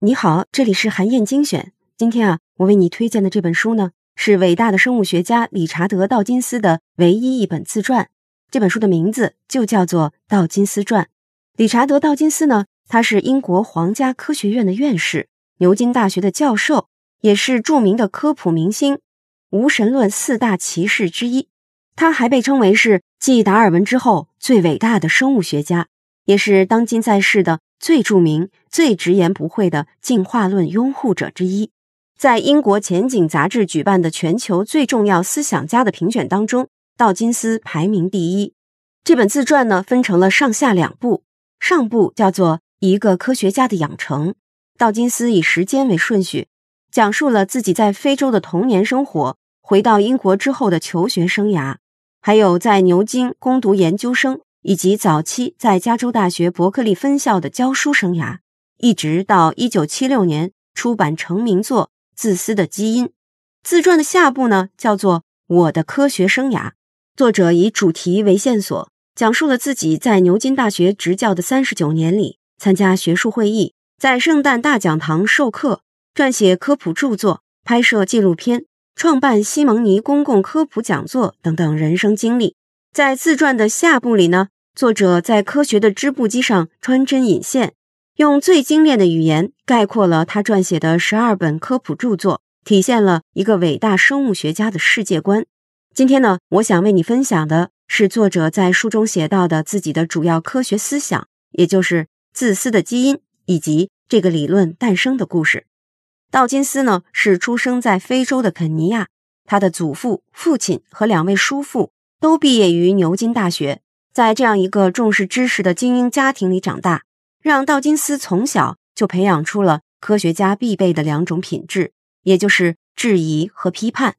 你好，这里是韩燕精选。今天啊，我为你推荐的这本书呢，是伟大的生物学家理查德·道金斯的唯一一本自传。这本书的名字就叫做《道金斯传》。理查德·道金斯呢，他是英国皇家科学院的院士，牛津大学的教授，也是著名的科普明星，无神论四大骑士之一。他还被称为是继达尔文之后最伟大的生物学家，也是当今在世的最著名、最直言不讳的进化论拥护者之一。在英国前景杂志举办的全球最重要思想家的评选当中，道金斯排名第一。这本自传呢，分成了上下两部，上部叫做《一个科学家的养成》，道金斯以时间为顺序，讲述了自己在非洲的童年生活，回到英国之后的求学生涯。还有在牛津攻读研究生，以及早期在加州大学伯克利分校的教书生涯，一直到一九七六年出版成名作《自私的基因》。自传的下部呢，叫做《我的科学生涯》，作者以主题为线索，讲述了自己在牛津大学执教的三十九年里，参加学术会议，在圣诞大讲堂授课，撰写科普著作，拍摄纪录片。创办西蒙尼公共科普讲座等等人生经历，在自传的下部里呢，作者在科学的织布机上穿针引线，用最精炼的语言概括了他撰写的十二本科普著作，体现了一个伟大生物学家的世界观。今天呢，我想为你分享的是作者在书中写到的自己的主要科学思想，也就是自私的基因以及这个理论诞生的故事。道金斯呢是出生在非洲的肯尼亚，他的祖父、父亲和两位叔父都毕业于牛津大学。在这样一个重视知识的精英家庭里长大，让道金斯从小就培养出了科学家必备的两种品质，也就是质疑和批判。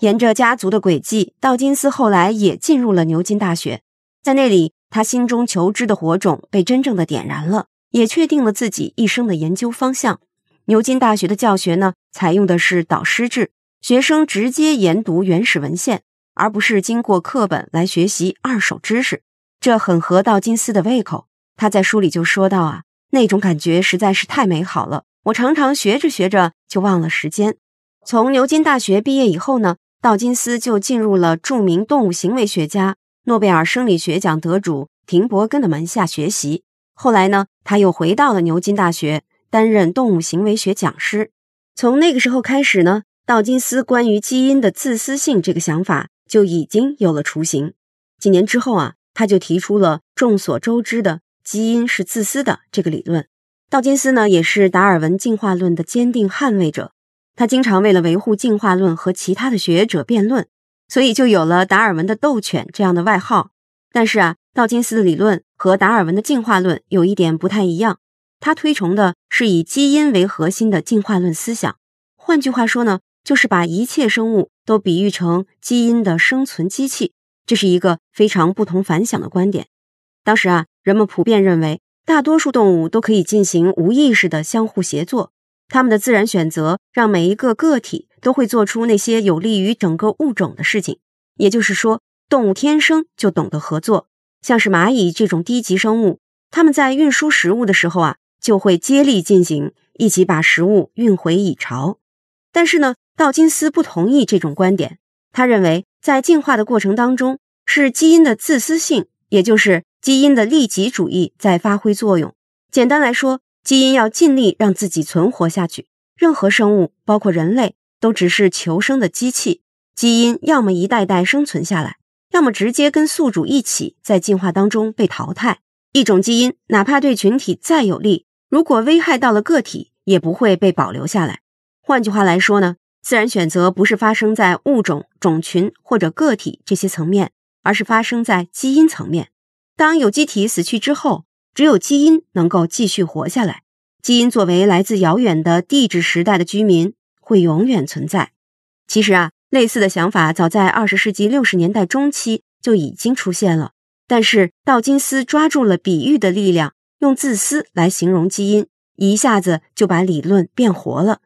沿着家族的轨迹，道金斯后来也进入了牛津大学，在那里，他心中求知的火种被真正的点燃了，也确定了自己一生的研究方向。牛津大学的教学呢，采用的是导师制，学生直接研读原始文献，而不是经过课本来学习二手知识。这很合道金斯的胃口。他在书里就说到啊，那种感觉实在是太美好了，我常常学着学着就忘了时间。从牛津大学毕业以后呢，道金斯就进入了著名动物行为学家、诺贝尔生理学奖得主廷伯根的门下学习。后来呢，他又回到了牛津大学。担任动物行为学讲师，从那个时候开始呢，道金斯关于基因的自私性这个想法就已经有了雏形。几年之后啊，他就提出了众所周知的基因是自私的这个理论。道金斯呢，也是达尔文进化论的坚定捍卫者，他经常为了维护进化论和其他的学者辩论，所以就有了达尔文的斗犬这样的外号。但是啊，道金斯的理论和达尔文的进化论有一点不太一样。他推崇的是以基因为核心的进化论思想，换句话说呢，就是把一切生物都比喻成基因的生存机器。这是一个非常不同凡响的观点。当时啊，人们普遍认为，大多数动物都可以进行无意识的相互协作，它们的自然选择让每一个个体都会做出那些有利于整个物种的事情。也就是说，动物天生就懂得合作，像是蚂蚁这种低级生物，它们在运输食物的时候啊。就会接力进行，一起把食物运回蚁巢。但是呢，道金斯不同意这种观点。他认为，在进化的过程当中，是基因的自私性，也就是基因的利己主义在发挥作用。简单来说，基因要尽力让自己存活下去。任何生物，包括人类，都只是求生的机器。基因要么一代代生存下来，要么直接跟宿主一起在进化当中被淘汰。一种基因，哪怕对群体再有利，如果危害到了个体，也不会被保留下来。换句话来说呢，自然选择不是发生在物种、种群或者个体这些层面，而是发生在基因层面。当有机体死去之后，只有基因能够继续活下来。基因作为来自遥远的地质时代的居民，会永远存在。其实啊，类似的想法早在二十世纪六十年代中期就已经出现了，但是道金斯抓住了比喻的力量。用自私来形容基因，一下子就把理论变活了。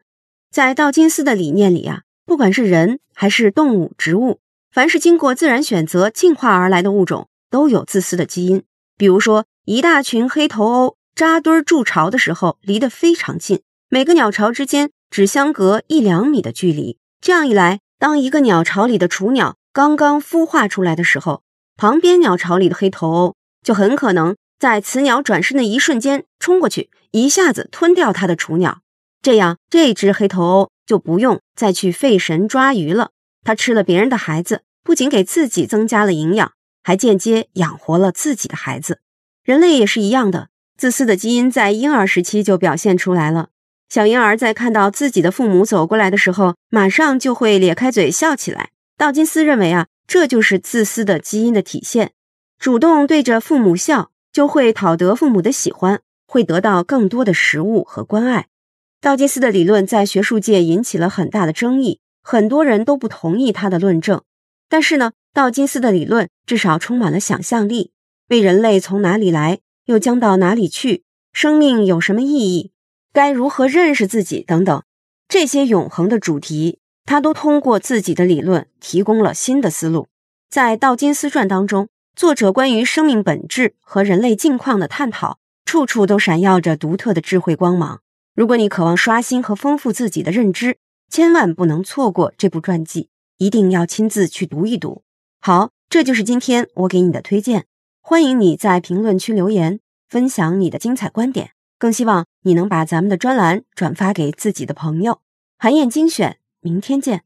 在道金斯的理念里啊，不管是人还是动物、植物，凡是经过自然选择进化而来的物种，都有自私的基因。比如说，一大群黑头鸥扎堆筑巢的时候离得非常近，每个鸟巢之间只相隔一两米的距离。这样一来，当一个鸟巢里的雏鸟刚刚孵化出来的时候，旁边鸟巢里的黑头鸥就很可能在雌鸟转身的一瞬间冲过去，一下子吞掉它的雏鸟。这样，这只黑头鸥就不用再去费神抓鱼了。它吃了别人的孩子，不仅给自己增加了营养，还间接养活了自己的孩子。人类也是一样的。自私的基因在婴儿时期就表现出来了。小婴儿在看到自己的父母走过来的时候，马上就会咧开嘴笑起来。道金斯认为啊，这就是自私的基因的体现。主动对着父母笑，就会讨得父母的喜欢，会得到更多的食物和关爱。道金斯的理论在学术界引起了很大的争议，很多人都不同意他的论证。但是呢，道金斯的理论至少充满了想象力，为人类从哪里来。又将到哪里去？生命有什么意义？该如何认识自己？等等，这些永恒的主题，他都通过自己的理论提供了新的思路。在《道金斯传》当中，作者关于生命本质和人类境况的探讨，处处都闪耀着独特的智慧光芒。如果你渴望刷新和丰富自己的认知，千万不能错过这部传记，一定要亲自去读一读。好，这就是今天我给你的推荐。欢迎你在评论区留言，分享你的精彩观点。更希望你能把咱们的专栏转发给自己的朋友。韩燕精选，明天见。